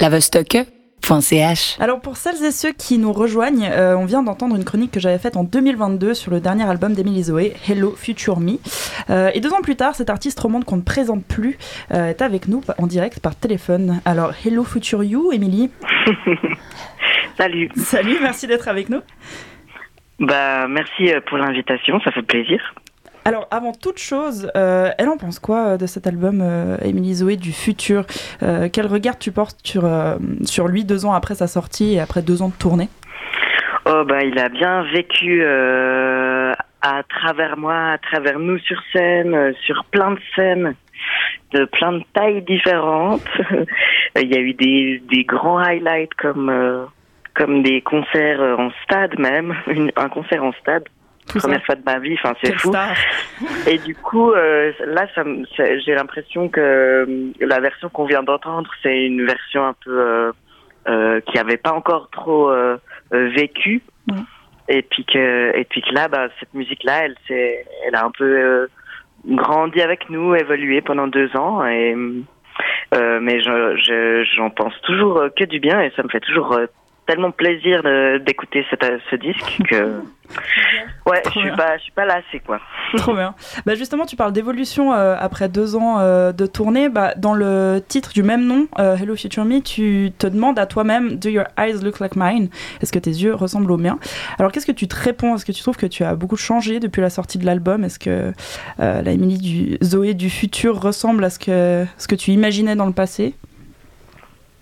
lavostocke.ch. Alors pour celles et ceux qui nous rejoignent, euh, on vient d'entendre une chronique que j'avais faite en 2022 sur le dernier album d'Emily Zoé, Hello Future Me. Euh, et deux ans plus tard, cet artiste romande qu'on ne présente plus euh, est avec nous en direct par téléphone. Alors Hello Future You, Emily. Salut. Salut, merci d'être avec nous. Bah merci pour l'invitation, ça fait plaisir. Alors, avant toute chose, euh, elle en pense quoi euh, de cet album, euh, Émilie Zoé, du futur Quel regard tu portes sur, sur lui deux ans après sa sortie et après deux ans de tournée? Oh, bah, il a bien vécu à travers moi, à travers nous sur scène, sur plein de scènes, de plein de tailles différentes. il y a eu des, des grands highlights comme, comme des concerts en stade même, un concert en stade première fois de ma vie, enfin c'est fou. Et du coup, euh, là, ça, j'ai l'impression que euh, la version qu'on vient d'entendre, c'est une version un peu euh, euh qui avait pas encore trop vécu. Et puis que, et puis que là, bah, cette musique-là, elle, c'est, elle a un peu grandi avec nous, évolué pendant deux ans. Et mais je, j'en pense toujours que du bien et ça me fait toujours tellement plaisir d'écouter ce disque que ouais, je suis pas, je suis pas lassée quoi. Trop bien. Bah justement, tu parles d'évolution euh, après deux ans euh, de tournée. Bah, dans le titre du même nom, euh, Hello Future Me, tu te demandes à toi-même Do your eyes look like mine? Est-ce que tes yeux ressemblent aux miens? Alors qu'est-ce que tu te réponds? Est-ce que tu trouves que tu as beaucoup changé depuis la sortie de l'album? Est-ce que la Emily du Zoé du futur ressemble à ce que ce que tu imaginais dans le passé?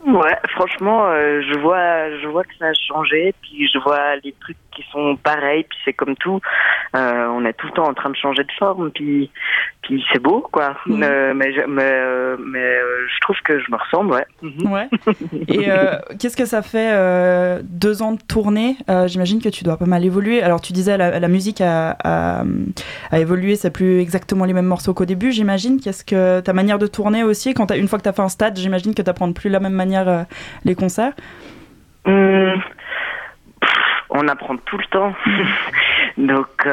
Ouais, franchement, je vois, je vois que ça a changé, puis je vois les trucs qui sont pareils, puis c'est comme tout, euh, on est tout le temps en train de changer de forme, puis puis c'est beau, quoi. Euh, mais je, mais, euh, mais euh, je trouve que je me ressemble, ouais. Mhm. Ouais. Et qu'est-ce que ça fait deux ans de tournée? J'imagine que tu dois pas mal évoluer. Alors tu disais la, la musique a, a, a, évolué, c'est plus exactement les mêmes morceaux qu'au début, j'imagine. Qu'est-ce que ta manière de tourner aussi, quand as, une fois que tu as fait un stade, j'imagine que tu apprends plus la même manière les concerts. Hum, on apprend tout le temps. Donc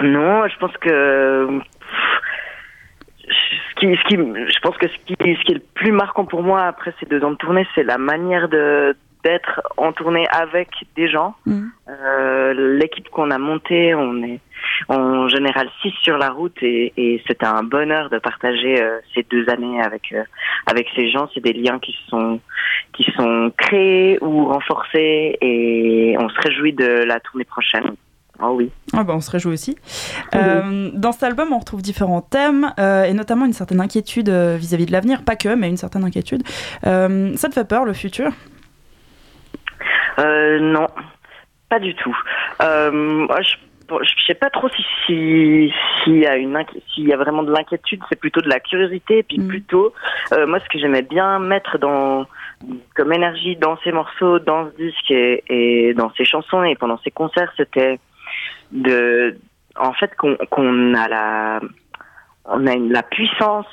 non, je pense que ce qui, ce qui, je pense que ce qui, ce qui est le plus marquant pour moi après ces deux ans de tournée, c'est la manière de d'être en tournée avec des gens. Mm. Euh, L'équipe qu'on a montée, on est en général six sur la route et, et c'était un bonheur de partager euh, ces deux années avec euh, avec ces gens. C'est des liens qui sont qui sont créés ou renforcés et on se réjouit de la tournée prochaine. Oh oui. Ah bah on se réjouit aussi. Euh, dans cet album, on retrouve différents thèmes euh, et notamment une certaine inquiétude euh, vis-à-vis de l'avenir, pas que, mais une certaine inquiétude. ça te fait peur le futur? Non, pas du tout. moi, je je sais pas trop si s'il si y a une s'il y a vraiment de l'inquiétude, c'est plutôt de la curiosité, et puis mm. plutôt moi ce que j'aimais bien mettre dans comme énergie dans ces morceaux, dans ce disque et, et dans ces chansons et pendant ces concerts, c'était de, en fait, qu'on a la, on a la puissance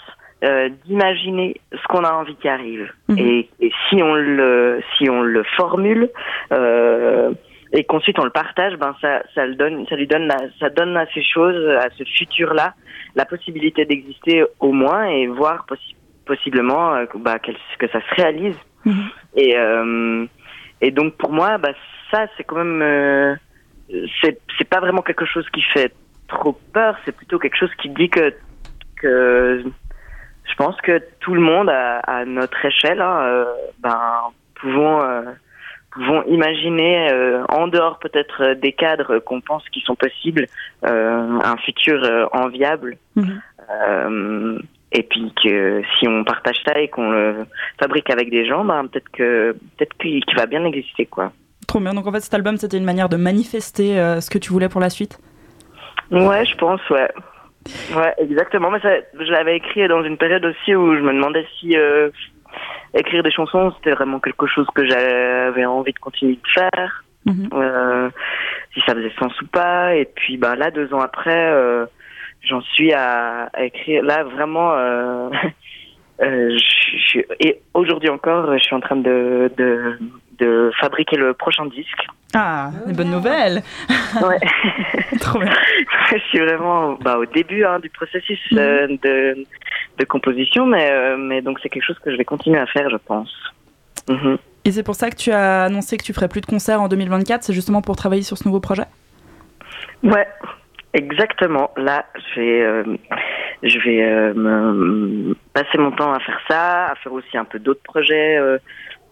euh, d'imaginer ce qu'on a envie qui arrive. Mhm. Et, si on le, si on le formule euh, et qu'ensuite on le partage, ben ça, ça le donne, ça lui donne, ça donne à ces choses, à ce futur-là, la possibilité d'exister au moins et voir possiblement euh, bah, que ça se réalise. Mhm. Et euh, et donc pour moi, bah, ça c'est quand même euh, c'est pas vraiment quelque chose qui fait trop peur, c'est plutôt quelque chose qui dit que que je pense que tout le monde à, à notre échelle, hein, euh, ben pouvons euh, pouvons imaginer euh, en dehors peut-être des cadres qu'on pense qui sont possibles un futur enviable. Mhm. Et puis que si on partage ça et qu'on le fabrique avec des gens, ben peut-être que peut-être qu'il va bien exister quoi. Trop bien. Donc en fait, cet album, c'était une manière de manifester euh, ce que tu voulais pour la suite? Ouais, je pense, ouais. Ouais, exactement. Mais ça, je l'avais écrit dans une période aussi où je me demandais si euh, écrire des chansons, c'était vraiment quelque chose que j'avais envie de continuer de faire. Mhm. Euh, si ça faisait sens ou pas. Et puis bah, là, deux ans après, j'en suis à, écrire. Là, vraiment... je, et aujourd'hui encore, je suis en train de, de de fabriquer le prochain disque. Ah, une bonne nouvelle Ouais. Trop bien. je suis vraiment bah, au début hein, du processus euh, mhm. de, de, composition, mais, euh, mais donc c'est quelque chose que je vais continuer à faire, je pense. Mhm. Et c'est pour ça que tu as annoncé que tu ferais plus de concerts en 2024, c'est justement pour travailler sur ce nouveau projet? Ouais, exactement. Là, je vais, euh, je vais euh, passer mon temps à faire ça, à faire aussi un peu d'autres projets. Euh.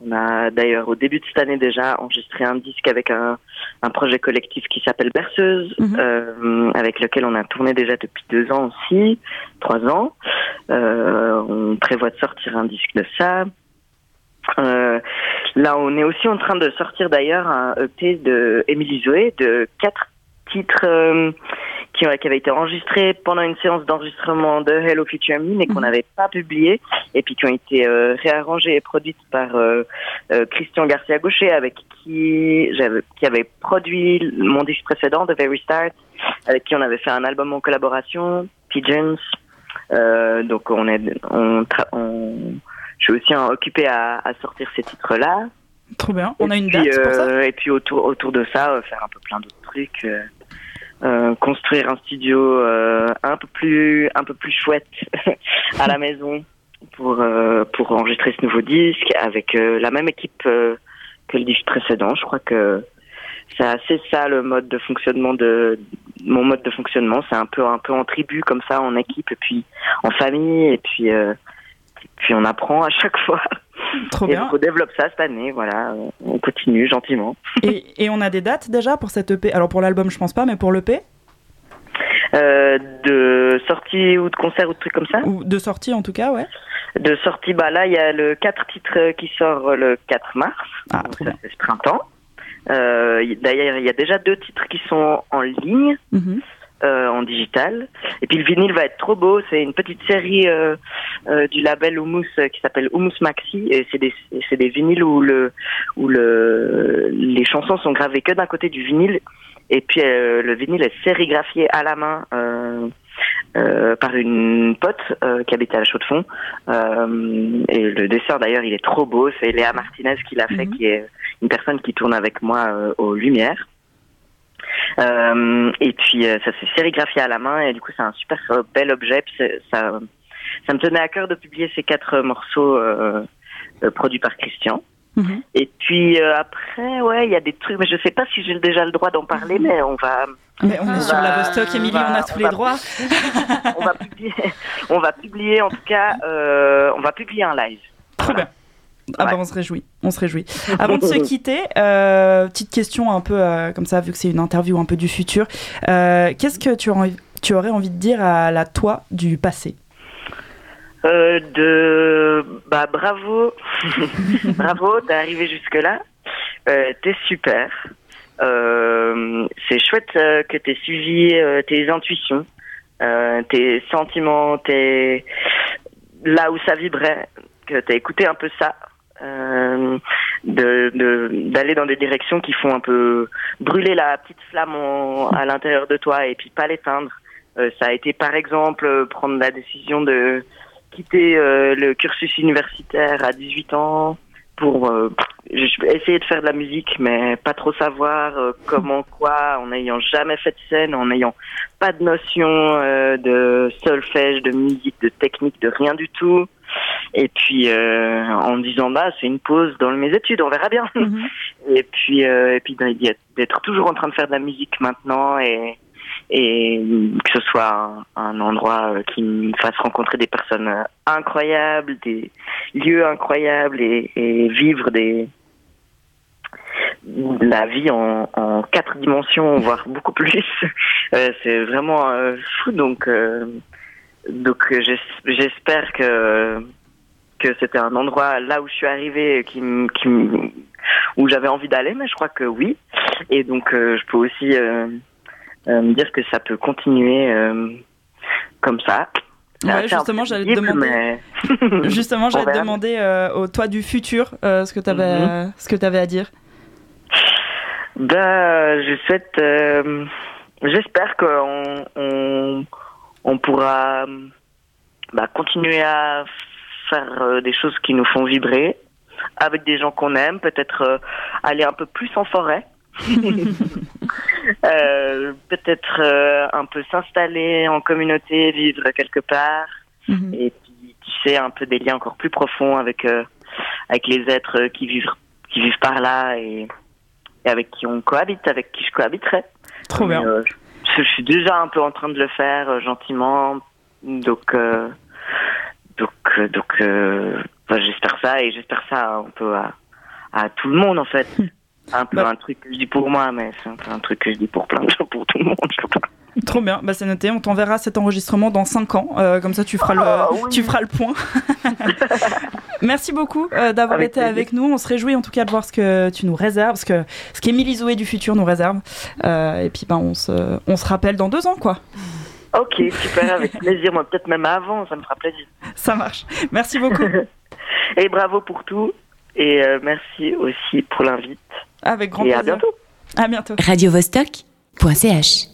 on a d'ailleurs au début de cette année déjà enregistré un disque avec un, un projet collectif qui s'appelle Berceuse, mhm. avec lequel on a tourné déjà depuis deux ans aussi, trois ans. on prévoit de sortir un disque de ça. Euh, là, on est aussi en train de sortir d'ailleurs un EP de Émilie Zoé de quatre titres euh, qui, qui avaient été enregistrés pendant une séance d'enregistrement de Hello Future Me, mais qu'on mhm. n'avait pas publié, et puis qui ont été euh, réarrangés et produits par euh, Christian Garcia Gaucher, avec qui j'avais qui avait produit mon disque précédent, The Very Start, avec qui on avait fait un album en collaboration, Pigeons. donc on est on, on je suis aussi occupé à, à sortir ces titres-là. Trop bien. On a une date pour ça? Euh, et puis autour autour de ça, euh, faire un peu plein d'autres trucs. Euh, construire un studio un peu plus un peu plus chouette à la maison pour pour enregistrer ce nouveau disque avec la même équipe que le disque précédent. Je crois que c'est assez ça le mode de fonctionnement de mon mode de fonctionnement. C'est un peu un peu en tribu comme ça, en équipe et puis en famille et puis puis on apprend à chaque fois. Trop bien. on développe ça cette année, voilà, on continue gentiment. Et, et on a des dates déjà pour cette EP Alors pour l'album, je pense pas, mais pour l'EP euh, De sortie ou de concert ou de trucs comme ça? Ou de sortie en tout cas, ouais. De sortie, bah là, il y a le 4 titres qui sort le 4 mars. Ah, bien. C'est ce printemps. Euh, D'ailleurs, il y a déjà deux titres qui sont en ligne. Mm euh, en digital. Et puis le vinyle va être trop beau. C'est une petite série euh, euh, du label Humus qui s'appelle Humus Maxi. Et c'est des, c'est des vinyles où le, où le, les chansons sont gravées que d'un côté du vinyle. Et puis le vinyle est sérigraphié à la main. Euh, par une pote euh, qui habitait à la Chaux de Fonds. Euh, et le dessin d'ailleurs, il est trop beau. C'est Léa Martinez qui l'a fait, mhm. qui est une personne qui tourne avec moi aux Lumières. Euh, et puis euh, ça s'est sérigraphié à la main et du coup c'est un super bel objet. Puis ça, ça me tenait à cœur de publier ces quatre morceaux euh, produits par Christian. Mhm. Et puis après, ouais, il y a des trucs, mais je sais pas si j'ai déjà le droit d'en parler, mais on va. Mais on, est sur la Vostok, Émilie, on, a tous les droits. on va publier, on va publier en tout cas, on va publier un live. Très Ah bah on se réjouit, on se réjouit. Avant de se quitter, euh, petite question un peu euh, comme ça, vu que c'est une interview un peu du futur. Euh, qu'est-ce que tu aurais, tu aurais envie de dire à la toi du passé? De bah bravo, bravo d'arriver jusque là. t'es super. c'est chouette que t'aies suivi tes intuitions, tes sentiments, tes là où ça vibrait que tu as écouté un peu ça euh, d'aller dans des directions qui font un peu brûler la petite flamme à l'intérieur de toi et puis pas l'éteindre. Euh, ça a été par exemple prendre la décision de quitter euh, le cursus universitaire à 18 ans pour euh, essayer de faire de la musique mais pas trop savoir comment quoi en n'ayant jamais fait de scène en n'ayant pas de notion de solfège de musique de technique de rien du tout et puis euh, en me disant bah c'est une pause dans mes études, on verra bien. Mhm. et puis euh, et puis d'être toujours en train de faire de la musique maintenant et et que ce soit un, endroit euh, qui me fasse rencontrer des personnes incroyables, des lieux incroyables et, et vivre des la vie en, en, quatre dimensions, voire beaucoup plus. c'est vraiment fou. Donc, donc j'espère que que c'était un endroit là où je suis arrivée qui, qui où j'avais envie d'aller, mais je crois que oui. Et donc euh, je peux aussi euh, euh, me dire que ça peut continuer comme ça. justement, j'allais te demander. justement, j'allais te demander au toi du futur ce que tu avais, mhm. ce que tu avais à dire. Ben, je souhaite, j'espère qu'on on, on, pourra bah, continuer à faire euh, des choses qui nous font vibrer avec des gens qu'on aime, peut-être euh, aller un peu plus en forêt. euh, peut-être euh, un peu s'installer en communauté, vivre quelque part, mhm. et puis tisser un peu des liens encore plus profonds avec avec les êtres qui vivent qui vivent par là et, avec qui on cohabite, avec qui je cohabiterai. Trop bien. Je, suis déjà un peu en train de le faire gentiment, donc donc donc bah, j'espère ça et j'espère ça un peu à, à tout le monde en fait. un peu bah. un truc que je dis pour moi, mais c'est un peu un truc que je dis pour plein de gens, pour tout le monde. Trop bien, bah, c'est noté. On t'enverra cet enregistrement dans 5 ans. Euh, comme ça, tu feras, le, ah, tu feras le point. Merci beaucoup euh, d'avoir été avec nous. On se réjouit en tout cas de voir ce que tu nous réserves, ce que ce qu'Émilie Zoé du futur nous réserve. Euh, et puis, ben, on, se, on se rappelle dans 2 ans, quoi. Ok, super, avec plaisir. Moi, peut-être même avant, ça me fera plaisir. Ça marche. Merci beaucoup. et bravo pour tout. Et merci aussi pour l'invite. Avec grand et plaisir. à bientôt. À bientôt. Radio Vostok.ch